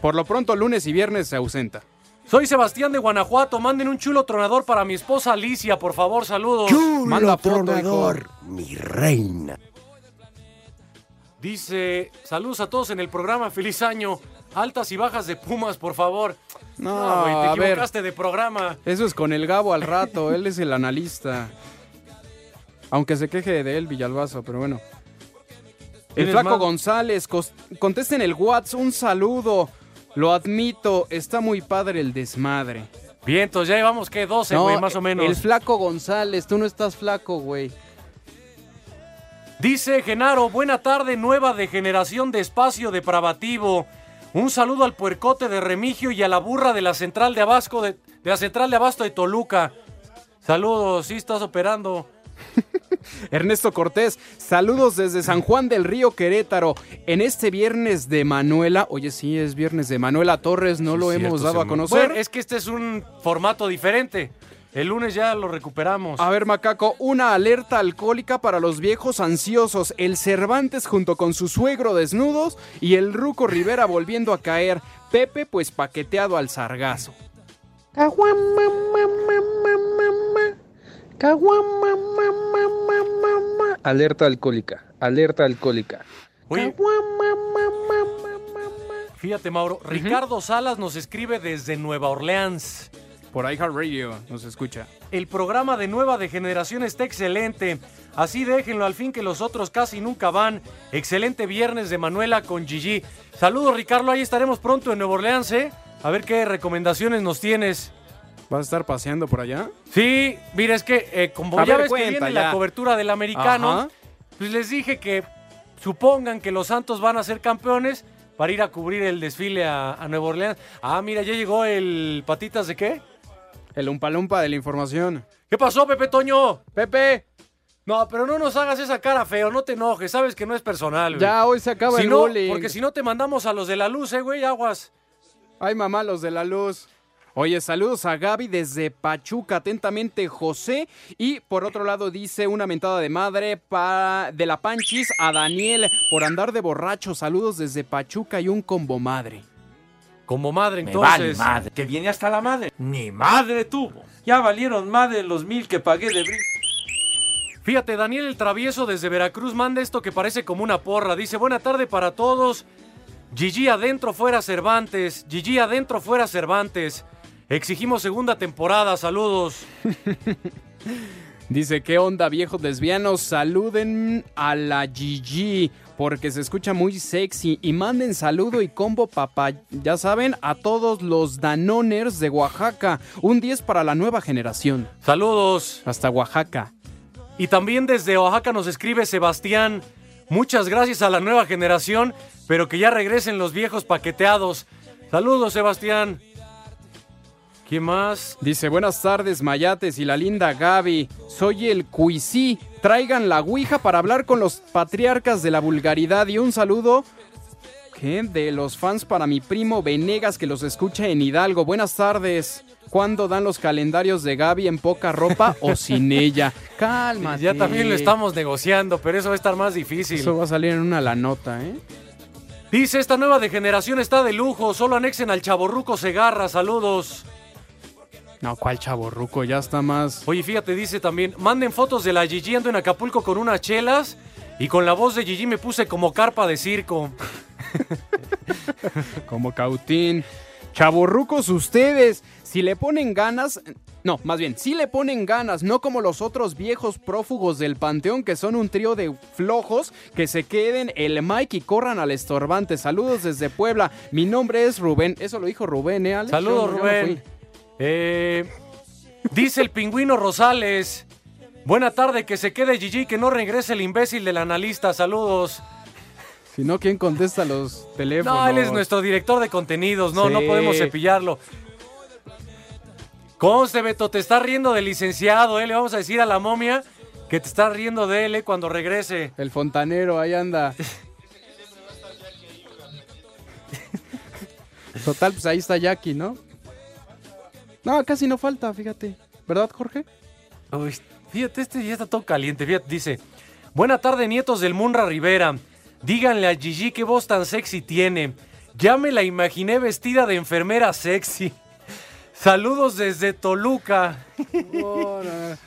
Por lo pronto, lunes y viernes se ausenta. Soy Sebastián de Guanajuato. Manden un chulo tronador para mi esposa Alicia, por favor, saludos. Chulo Manda foto, tronador, mi reina. Dice, saludos a todos en el programa, feliz año. Altas y bajas de Pumas, por favor. No, güey, te ver. equivocaste de programa. Eso es con el Gabo al rato, él es el analista. Aunque se queje de él, Villalbazo, pero bueno. El ¿Tienes Flaco más? González, contesten el WhatsApp, un saludo. Lo admito, está muy padre el desmadre. Bien, entonces ya llevamos, ¿qué? 12, güey, más o menos. El Flaco González, tú no estás flaco, güey. Dice Genaro, buena tarde, nueva de generación de espacio depravativo. Un saludo al puercote de Remigio y a la burra de la central de Abasto de, de la central de Abasto de Toluca. Saludos, sí estás operando. Ernesto Cortés, saludos desde San Juan del Río Querétaro. En este viernes de Manuela, oye, sí, es viernes de Manuela Torres, no lo hemos dado a conocer. Bueno, es que este es un formato diferente. El lunes ya lo recuperamos. A ver, Macaco, una alerta alcohólica para los viejos ansiosos. El Cervantes junto con su suegro desnudos y el Ruco Rivera volviendo a caer. Pepe, pues paqueteado al sargazo. Alerta alcohólica, alerta alcohólica. Oye, fíjate, Mauro. Ricardo Salas nos escribe desde Nueva Orleans. Por iHeartRadio nos escucha. El programa de Nueva de Generación está excelente. Así déjenlo al fin que los otros casi nunca van. Excelente viernes de Manuela con Gigi. Saludos, Ricardo. Ahí estaremos pronto en Nueva Orleans, ¿eh? A ver qué recomendaciones nos tienes. ¿Vas a estar paseando por allá? Sí, mira, es que eh, como A ya ver, ves que viene ya. la cobertura del americano, Ajá. pues les dije que supongan que los Santos van a ser campeones para ir a cubrir el desfile a, a Nueva Orleans. Ah, mira, ya llegó el patitas de qué? El umpalumpa de la información. ¿Qué pasó, Pepe Toño? Pepe. No, pero no nos hagas esa cara feo, no te enojes, sabes que no es personal. güey. Ya hoy se acaba Si el no, bullying. Porque si no te mandamos a los de la luz, eh, güey, aguas. Ay, mamá, los de la luz. Oye, saludos a Gaby desde Pachuca, atentamente José. Y por otro lado dice una mentada de madre de la Panchis a Daniel por andar de borracho. Saludos desde Pachuca y un combo madre. Como madre, Me entonces. vale madre. Que viene hasta la madre. Ni madre tuvo. Ya valieron madre los mil que pagué de brin. Fíjate, Daniel el Travieso desde Veracruz manda esto que parece como una porra. Dice, buena tarde para todos. Gigi adentro fuera Cervantes. Gigi adentro fuera Cervantes. Exigimos segunda temporada. Saludos. Dice, ¿qué onda, viejos lesbianos? Saluden a la Gigi porque se escucha muy sexy y manden saludo y combo papá, ya saben, a todos los Danoners de Oaxaca. Un 10 para la nueva generación. Saludos. Hasta Oaxaca. Y también desde Oaxaca nos escribe Sebastián. Muchas gracias a la nueva generación, pero que ya regresen los viejos paqueteados. Saludos, Sebastián. ¿Quién más? Dice, buenas tardes, Mayates y la linda Gaby. Soy el Cuisí. Traigan la Ouija para hablar con los patriarcas de la vulgaridad y un saludo ¿qué? de los fans para mi primo Venegas que los escucha en Hidalgo. Buenas tardes. ¿Cuándo dan los calendarios de Gaby en poca ropa o sin ella? Calma. Ya también lo estamos negociando, pero eso va a estar más difícil. Eso va a salir en una la nota, ¿eh? Dice, esta nueva de generación está de lujo. Solo anexen al chaborruco Segarra. Saludos. No, ¿cuál chaborruco? Ya está más. Oye, fíjate, dice también, manden fotos de la Gigi ando en Acapulco con unas chelas y con la voz de Gigi me puse como carpa de circo. Como Cautín. Chaborrucos ustedes, si le ponen ganas, no, más bien, si le ponen ganas, no como los otros viejos prófugos del panteón que son un trío de flojos, que se queden el Mike y corran al estorbante. Saludos desde Puebla, mi nombre es Rubén, eso lo dijo Rubén, ¿eh, Alex? Saludos, no Rubén. Eh, dice el pingüino Rosales. Buena tarde, que se quede Gigi, que no regrese el imbécil del analista. Saludos. Si no, ¿quién contesta los teléfonos? No, él es nuestro director de contenidos, no, no podemos cepillarlo. Conste, Beto, te estás riendo del licenciado, ¿eh? Le vamos a decir a la momia que te estás riendo de él, ¿eh? Cuando regrese. El fontanero, ahí anda. Total, pues ahí está Jackie, ¿no? No, casi no falta, fíjate. ¿Verdad, Jorge? Fíjate, este ya está todo caliente. Fíjate, dice: Buena tarde, nietos del Munra Rivera. Díganle a Gigi qué voz tan sexy tiene. Ya me la imaginé vestida de enfermera sexy. Saludos desde Toluca.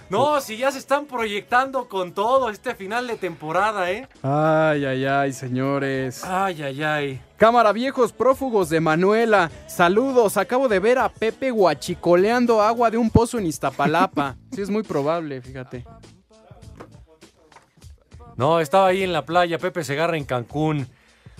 No, si ya se están proyectando con todo este final de temporada, ¿eh? Ay, ay, ay, señores. Ay, ay, ay. Cámara viejos prófugos de Manuela. Saludos, acabo de ver a Pepe guachicoleando agua de un pozo en Iztapalapa. Sí, es muy probable, fíjate. No, estaba ahí en la playa, Pepe Segarra en Cancún.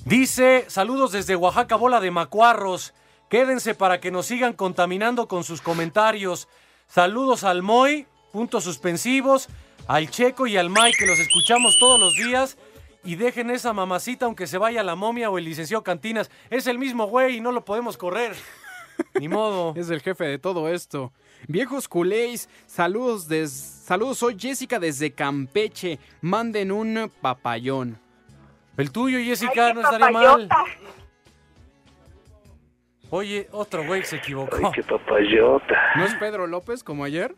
Dice, saludos desde Oaxaca, bola de macuarros. Quédense para que nos sigan contaminando con sus comentarios. Saludos al Moy, puntos suspensivos, al Checo y al Mike, que los escuchamos todos los días. Y dejen esa mamacita aunque se vaya la momia o el licenciado Cantinas. Es el mismo güey y no lo podemos correr. Ni modo. Es el jefe de todo esto. Viejos culéis, saludos des... Saludos, soy Jessica desde Campeche. Manden un papayón. El tuyo, Jessica, no estaría mal. Oye, otro güey se equivocó. qué papayota. ¿No es Pedro López como ayer?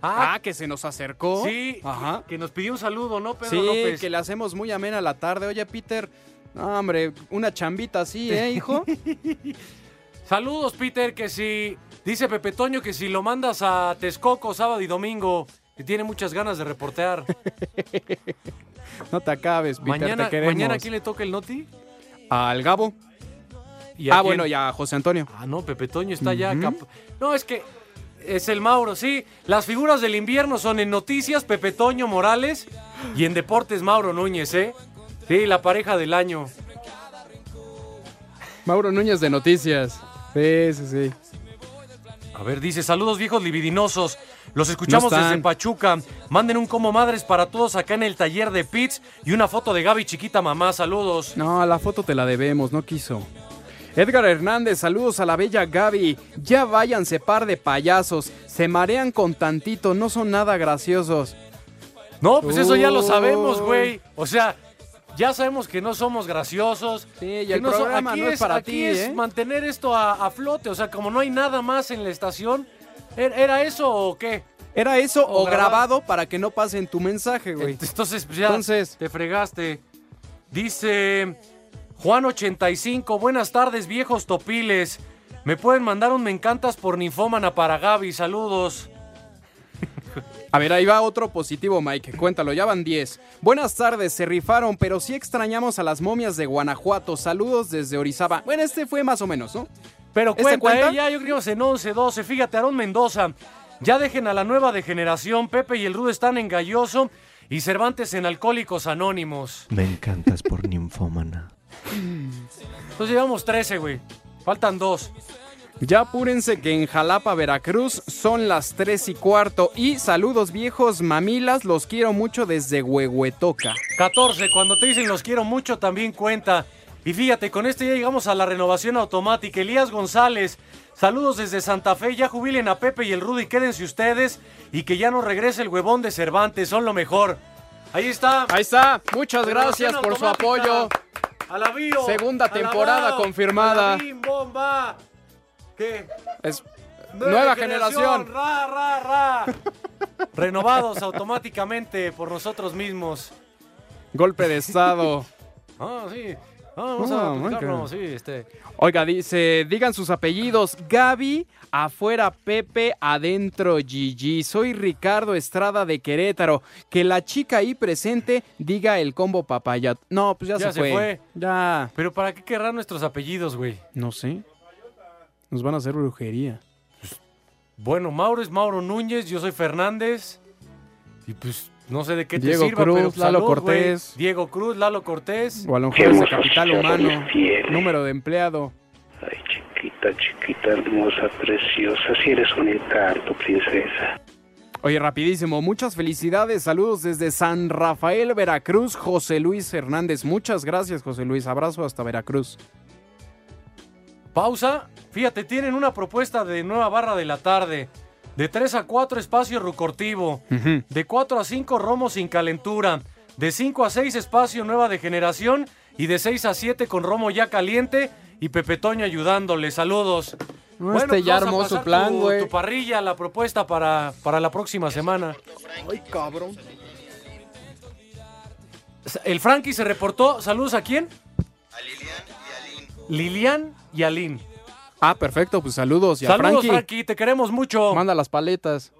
Ah, que se nos acercó. Sí, Ajá. que nos pidió un saludo, ¿no, Pedro Sí, López? que le hacemos muy amena la tarde. Oye, Peter, no, hombre, una chambita así, ¿eh, hijo? Saludos, Peter, que si... Dice Pepe Toño que si lo mandas a Texcoco sábado y domingo, que tiene muchas ganas de reportear. no te acabes, Peter, mañana, te queremos. ¿Mañana a quién le toca el noti? Al Gabo. ¿Y a ah, quién? bueno, y a José Antonio. Ah, no, Pepe Toño está ya... Cap- No, es que es el Mauro, sí. Las figuras del invierno son en noticias Pepe Toño Morales y en deportes Mauro Núñez, ¿eh? Sí, la pareja del año. Mauro Núñez de Noticias. Sí, sí, sí. A ver, dice, saludos viejos libidinosos. Los escuchamos No desde Pachuca. Manden un como madres para todos acá en el taller de Pits y una foto de Gaby chiquita mamá. Saludos. No, la foto te la debemos, no quiso. Edgar Hernández, saludos a la bella Gaby. Ya váyanse par de payasos. Se marean con tantito, no son nada graciosos. No, pues eso ya lo sabemos, güey. O sea, ya sabemos que no somos graciosos. Sí, y el no so- programa aquí no es para aquí ti, es ¿eh? mantener esto a, a flote. O sea, como no hay nada más en la estación, ¿er- ¿era eso o qué? ¿Era eso o, O grabado. grabado para que no pasen tu mensaje, güey? Entonces, pues ya Entonces- te fregaste. Dice Juan85, buenas tardes, viejos topiles. Me pueden mandar un me encantas por ninfómana para Gaby, saludos. A ver, ahí va otro positivo, Mike. Cuéntalo, ya van 10. Buenas tardes, se rifaron, pero sí extrañamos a las momias de Guanajuato. Saludos desde Orizaba. Bueno, este fue más o menos, ¿no? Pero ¿Este cuenta, cuenta? eh, ya yo creo que en 11, 12. Fíjate, Aarón Mendoza. Ya dejen a la nueva de generación. Pepe y el Rudo están en Galloso y Cervantes en Alcohólicos Anónimos. Me encantas por ninfómana. Entonces llevamos 13, güey. Faltan dos. Ya apúrense que en Jalapa, Veracruz, son las 3 y cuarto. Y saludos viejos mamilas, los quiero mucho desde Huehuetoca. 14. Cuando te dicen los quiero mucho, también cuenta. Y fíjate, con este ya llegamos a la renovación automática. Elías González, saludos desde Santa Fe. Ya jubilen a Pepe y el Rudy, quédense ustedes. Y que ya no regrese el huevón de Cervantes, son lo mejor. Ahí está. Ahí está. Muchas gracias por su apoyo. A la bio. Segunda temporada confirmada. bomba. ¿Qué? Es nueva generación. Ra, ra, ra. Renovados automáticamente por nosotros mismos. Golpe de estado. Ah, sí. Ah, vamos Ah, a platicarlo, ok. sí, este. Oiga, dice, digan sus apellidos. Gaby, afuera Pepe, adentro Gigi. Soy Ricardo Estrada de Querétaro. Que la chica ahí presente diga el combo papaya. No, pues ya, Ya se, se fue. fue. Ya. Pero ¿para qué querrán nuestros apellidos, güey? No sé. Nos van a hacer brujería. Bueno, Mauro es Mauro Núñez, yo soy Fernández. Y pues no sé de qué Diego te sirva, Cruz, pero Lalo salud, güey. Cortés. Diego Cruz, Lalo Cortés. O a lo mejor es de capital humano. Número de empleado. Chiquita, chiquita, hermosa, preciosa, si eres un encanto, princesa. Oye, rapidísimo, muchas felicidades, saludos desde San Rafael, Veracruz, José Luis Hernández. Muchas gracias, José Luis. Abrazo hasta Veracruz. Pausa. Fíjate, tienen una propuesta de nueva barra de la tarde. De 3 a 4 espacio rucortivo. Ujú. De 4 a 5 romo sin calentura. De 5 a 6 espacio nueva de generación. Y de 6 a 7 con romo ya caliente. Y Pepe Toño ayudándole. Saludos. No, este ya vas a armó su plan, tu- güey. Tu parrilla, la propuesta para, para la próxima semana. Ay, cabrón. El Frankie se reportó. ¿Saludos a quién? A Lilian y Aline. Lilian y Aline. Ah, perfecto, pues saludos. Y a Saludos, Frankie. Frankie. Te queremos mucho. Manda las paletas.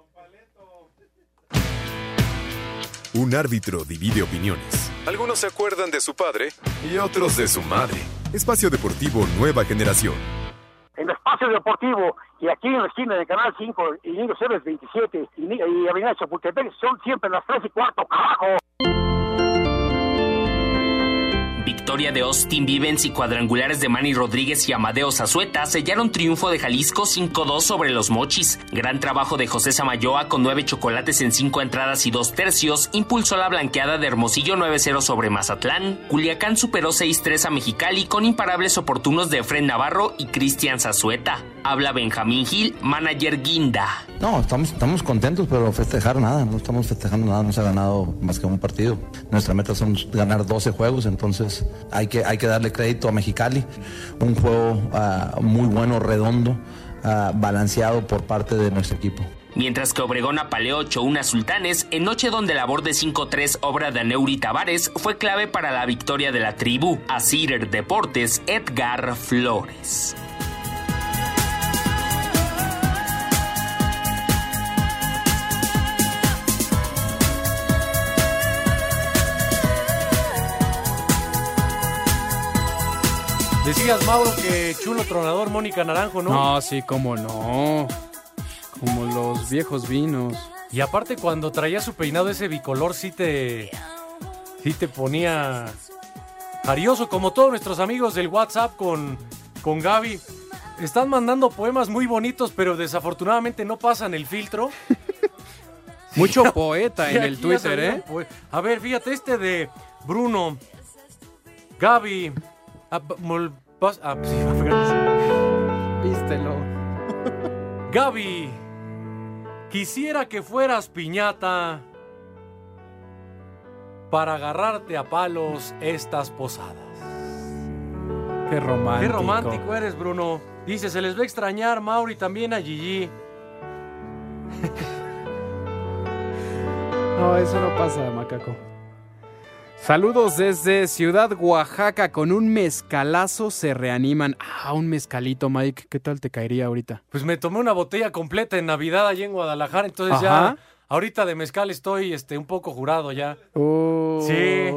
Un árbitro divide opiniones. Algunos se acuerdan de su padre y otros de su madre. Espacio Deportivo Nueva Generación. En Espacio Deportivo y aquí en la esquina de Canal 5 y Niños Héroes 27 y, y Avenida Chapultepec son siempre las 3 y cuarto, carajo. Victoria de Austin Vivens y cuadrangulares de Manny Rodríguez y Amadeo Zazueta sellaron triunfo de Jalisco 5-2 sobre los Mochis. Gran trabajo de José Samayoa con nueve chocolates en cinco entradas y dos tercios impulsó la blanqueada de Hermosillo 9-0 sobre Mazatlán. Culiacán superó 6-3 a Mexicali con imparables oportunos de Efren Navarro y Cristian Zazueta. Habla Benjamín Gil, manager Guinda. No, estamos, estamos contentos, pero festejar nada, no estamos festejando nada, no se ha ganado más que un partido. Nuestra meta son ganar 12 juegos, entonces hay que, hay que darle crédito a Mexicali. Un juego ah, muy bueno, redondo, ah, balanceado por parte de nuestro equipo. Mientras que Obregón apaleó 8-1 a Sultanes, en noche donde labor de 5-3 obra de Aneuri Tavares fue clave para la victoria de la tribu. A Cider Deportes, Edgar Flores. Decías, Mauro, que chulo tronador Mónica Naranjo, ¿no? No, sí, cómo no. Como los viejos vinos. Y aparte, cuando traía su peinado ese bicolor, sí te. Sí te ponía. Jarioso, como todos nuestros amigos del WhatsApp con, con Gaby. Están mandando poemas muy bonitos, pero desafortunadamente no pasan el filtro. Mucho poeta en el Twitter, ¿eh? A ver, fíjate, este de Bruno. Gaby. Ah, ah, sí, Vístelo. Gaby. Quisiera que fueras piñata para agarrarte a palos estas posadas. Qué romántico. Qué romántico eres, Bruno. Dice, se les va a extrañar, Mauri, también a Gigi. No, eso no pasa, macaco. Saludos desde Ciudad Oaxaca. Con un mezcalazo se reaniman. Ah, un mezcalito, Mike. ¿Qué tal te caería ahorita? Pues me tomé una botella completa en Navidad allí en Guadalajara, entonces Ajá. ya ahorita de mezcal estoy este, un poco jurado ya. Oh. Sí.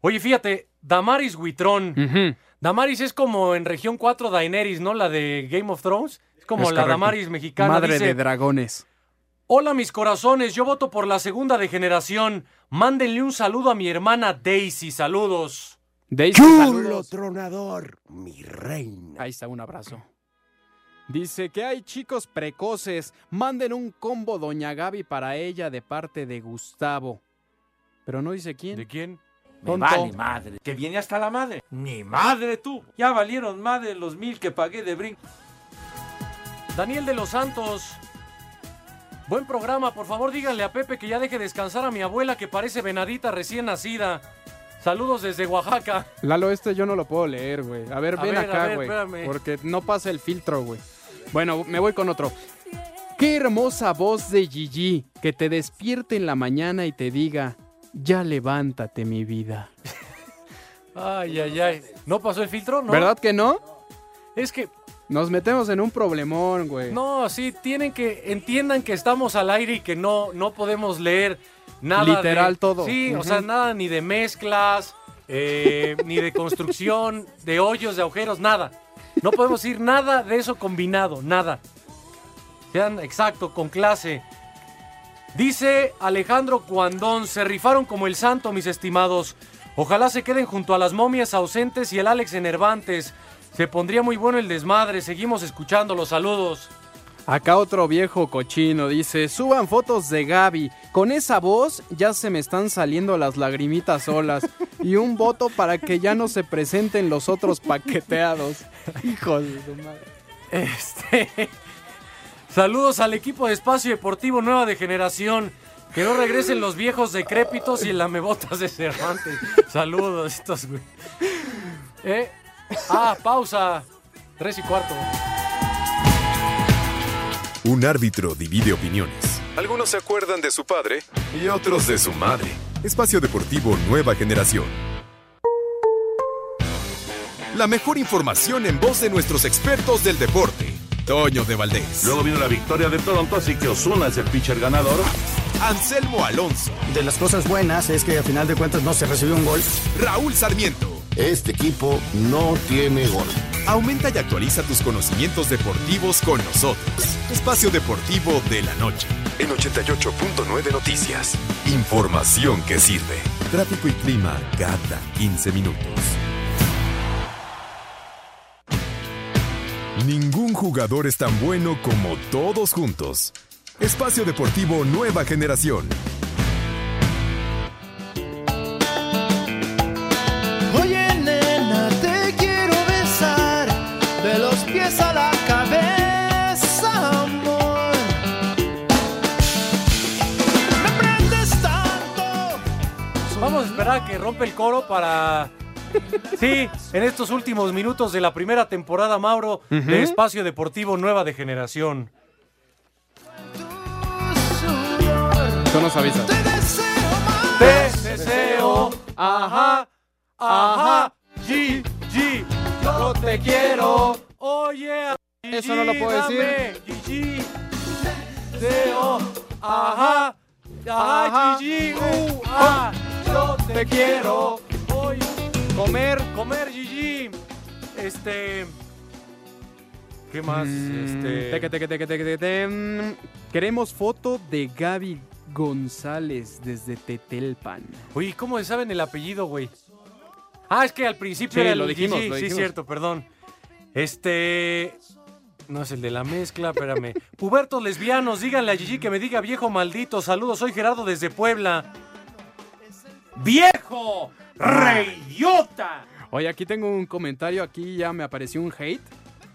Oye, fíjate, Damaris Huitrón. Damaris es como en región 4 Daenerys, ¿no? La de Game of Thrones. Es como Es la correcto. Damaris mexicana. Madre Dice, de dragones. Hola mis corazones, yo voto por la segunda de generación. Mándenle un saludo a mi hermana Daisy, saludos. Daisy, Chulo saludos. tronador, mi reina. Ahí está, un abrazo. Dice que hay chicos precoces. Manden un combo Doña Gaby para ella de parte de Gustavo. Pero no dice quién. ¿De quién? Me vale madre. Que viene hasta la madre. Ni madre tú. Ya valieron madre los mil que pagué de brinco. Daniel de los Santos. Buen programa, por favor díganle a Pepe que ya deje descansar a mi abuela que parece venadita recién nacida. Saludos desde Oaxaca. Lalo, este yo no lo puedo leer, güey. A ver, A ven ver, acá, güey. espérame. Porque no pasa el filtro, güey. Bueno, me voy con otro. Qué hermosa voz de Gigi que te despierte en la mañana y te diga, ya levántate mi vida. Ay, ay, ay. ¿No pasó el filtro? ¿No? ¿Verdad que no? Es que Nos metemos en un problemón, güey. No, sí, tienen que entiendan que estamos al aire y que no, no podemos leer nada. Literal de- todo. Sí, o sea, nada ni de mezclas, eh, ni de construcción, de hoyos, de agujeros, nada. No podemos decir nada de eso combinado, nada. Sean exacto, con clase. Dice Alejandro Cuandón, se rifaron como el santo, mis estimados. Ojalá se queden junto a las momias ausentes y el Alex Enervantes. Se pondría muy bueno el desmadre. Seguimos escuchando los saludos. Acá otro viejo cochino dice, suban fotos de Gaby. Con esa voz ya se me están saliendo las lagrimitas solas. Y un voto para que ya no se presenten los otros paqueteados. Hijos de su madre. Este. Saludos al equipo de Espacio Deportivo Nueva de Generación. Que no regresen los viejos decrépitos y el lamebotas de Cervantes. Saludos, estos güey. ¿Eh? Ah, pausa. Tres y cuarto. Un árbitro divide opiniones. Algunos se acuerdan de su padre y otros de su madre. Espacio Deportivo Nueva Generación. La mejor información en voz de nuestros expertos del deporte. Toño de Valdés. Luego vino la victoria de Toronto, así que Osuna es el pitcher ganador. Anselmo Alonso. De las cosas buenas es que a final de cuentas no se recibió un gol. Raúl Sarmiento. Este equipo no tiene gol. Aumenta y actualiza tus conocimientos deportivos con nosotros. Espacio Deportivo de la Noche. En 88.9 Noticias. Información que sirve. Tráfico y clima cada 15 minutos. Ningún jugador es tan bueno como todos juntos. Espacio Deportivo Nueva Generación. Que rompe el coro para. Sí, en estos últimos minutos de la primera temporada, Mauro, Ujú. de Espacio Deportivo Nueva de Generación. Tú nos avisas. Te deseo, ajá, ajá, G, G, yo te quiero. Oye, Eso no lo puedo decir. Gigi, deseo, ajá, ajá, Ajá. Gigi, uh, ah, te quiero. Oye, comer, comer, Gigi. Este. ¿Qué más? Mm, Este. teque, teque, teque, teque, teque, te, mm, Queremos foto de Gaby González desde Tetelpan. Uy, ¿cómo saben el apellido, güey? Ah, es que al principio Sí, era lo el dijimos, Gigi. lo Sí, dijimos. cierto, perdón. Este. No es el de la mezcla, espérame. Pubertos lesbianos, díganle a Gigi que me diga viejo maldito. Saludos, soy Gerardo desde Puebla. ¡Viejo! ¡Reyota! Oye, aquí tengo un comentario, aquí ya me apareció un hate.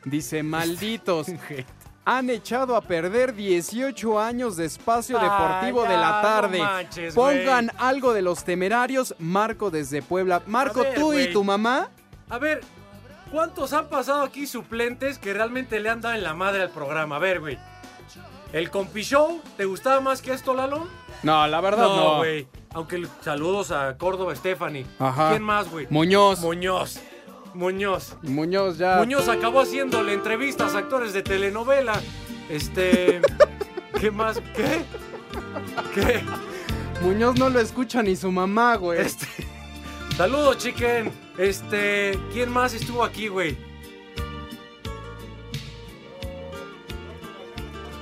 Dice, malditos, han echado a perder 18 años de espacio Ah, deportivo ya, de la no tarde. manches. Pongan algo de los temerarios, Marco desde Puebla. Marco, ver, tú y tu mamá. A ver, ¿cuántos han pasado aquí suplentes que realmente le han dado en la madre al programa? A ver, güey. ¿El Compi Show te gustaba más que esto, Lalo? No, la verdad no. güey. Aunque saludos a Córdoba Stephanie. Ajá. ¿Quién más, güey? Muñoz. Muñoz. Muñoz. Muñoz ya. Muñoz acabó haciéndole entrevistas a actores de telenovela. Este. ¿Qué más? ¿Qué? ¿Qué? Muñoz no lo escucha ni su mamá, güey. Este. Saludos, chicken. Este. ¿Quién más estuvo aquí, güey?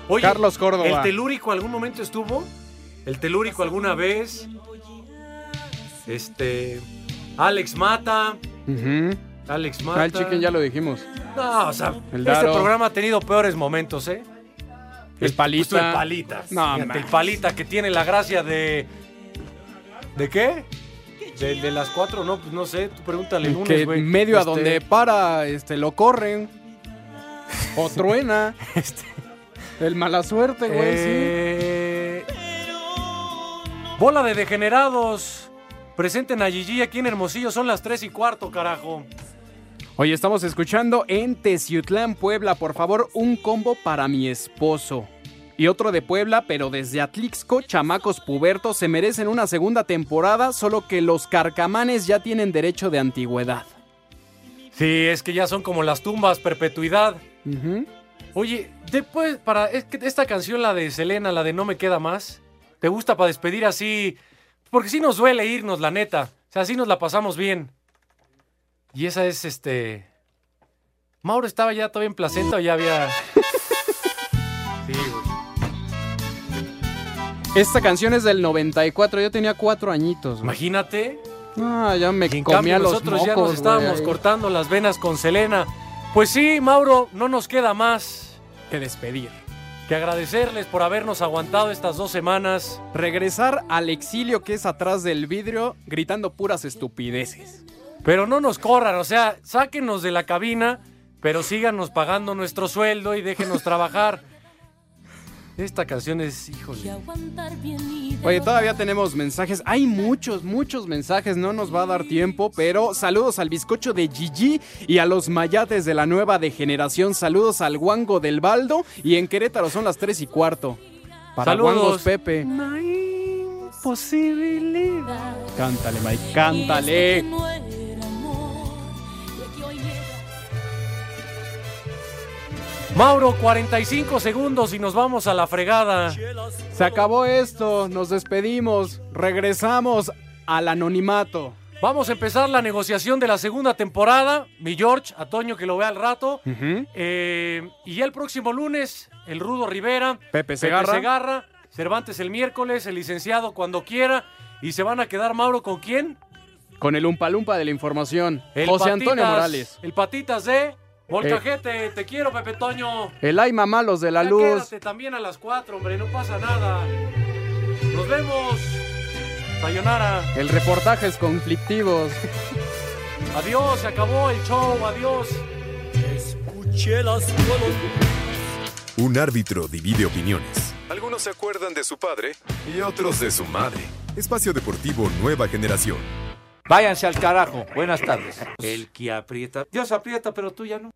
Oye, Carlos Córdoba. ¿El telúrico algún momento estuvo? ¿El telúrico alguna vez? Este. Alex Mata. Ujú. Alex Mata. Ah, el chicken ya lo dijimos. No, o sea, El este Daro. programa ha tenido peores momentos, ¿eh? El palita. Justo el palita. No, Fíjate, el palita que tiene la gracia de. ¿De qué? De, de las cuatro, no, pues no sé, tú pregúntale el lunes, que güey. medio a Este, donde para, este, lo corren. O truena. El mala suerte, güey, Eh, Bola de degenerados. Presenten a Gigi aquí en Hermosillo, son las tres y cuarto, carajo. Oye, estamos escuchando en Teciutlán, Puebla. Por favor, un combo para mi esposo. Y otro de Puebla, pero desde Atlixco, chamacos pubertos se merecen una segunda temporada, solo que los carcamanes ya tienen derecho de antigüedad. Sí, es que ya son como las tumbas, perpetuidad. Oye, después, para es que esta canción, la de Selena, la de No me queda más, ¿te gusta para despedir así? Porque sí nos duele irnos, la neta. O sea, así nos la pasamos bien. Y esa es este. Mauro estaba ya todavía en placenta o ya había. Sí, güey. Esta canción es del 94, yo tenía cuatro añitos. güey. Imagínate. Ah, ya me Y en comía cambio los nosotros ya nos estábamos güey. cortando las venas con Selena. Pues sí, Mauro, no nos queda más. Que despedir. Que agradecerles por habernos aguantado estas dos semanas. Regresar al exilio que es atrás del vidrio gritando puras estupideces. Pero no nos corran, o sea, sáquenos de la cabina, pero síganos pagando nuestro sueldo y déjenos trabajar. Esta canción es, híjole. Oye, todavía tenemos mensajes. Hay muchos, muchos mensajes. No nos va a dar tiempo, pero saludos al bizcocho de Gigi y a los mayates de la nueva degeneración. Saludos al guango del Baldo. Y en Querétaro son las 3 y cuarto. Para Saludos. guangos Pepe. Posibilidad. Cántale, Mike, cántale. Mauro, 45 segundos y nos vamos a la fregada. Se acabó esto. Nos despedimos. Regresamos al anonimato. Vamos a empezar la negociación de la segunda temporada. Mi George, a Toño que lo vea al rato. Eh, y ya el próximo lunes, el Rudo Rivera, Pepe Segarra. Segarra, Cervantes el miércoles, el licenciado cuando quiera. Y se van a quedar, Mauro, ¿con quién? Con el Umpalumpa de la información. El José Patitas- Antonio Morales. El Patitas de Molcajete. Te quiero, Pepe Toño. El Ay Mamalos de la Ya Luz. Quédate también a las 4, hombre, no pasa nada. Nos vemos. Sayonara. El reportajes conflictivos. Adiós, se acabó el show, adiós. Un árbitro divide opiniones. Algunos se acuerdan de su padre y otros de su madre. Espacio Deportivo Nueva Generación. Váyanse al carajo. Buenas tardes. El que aprieta. Dios aprieta, pero tú ya no.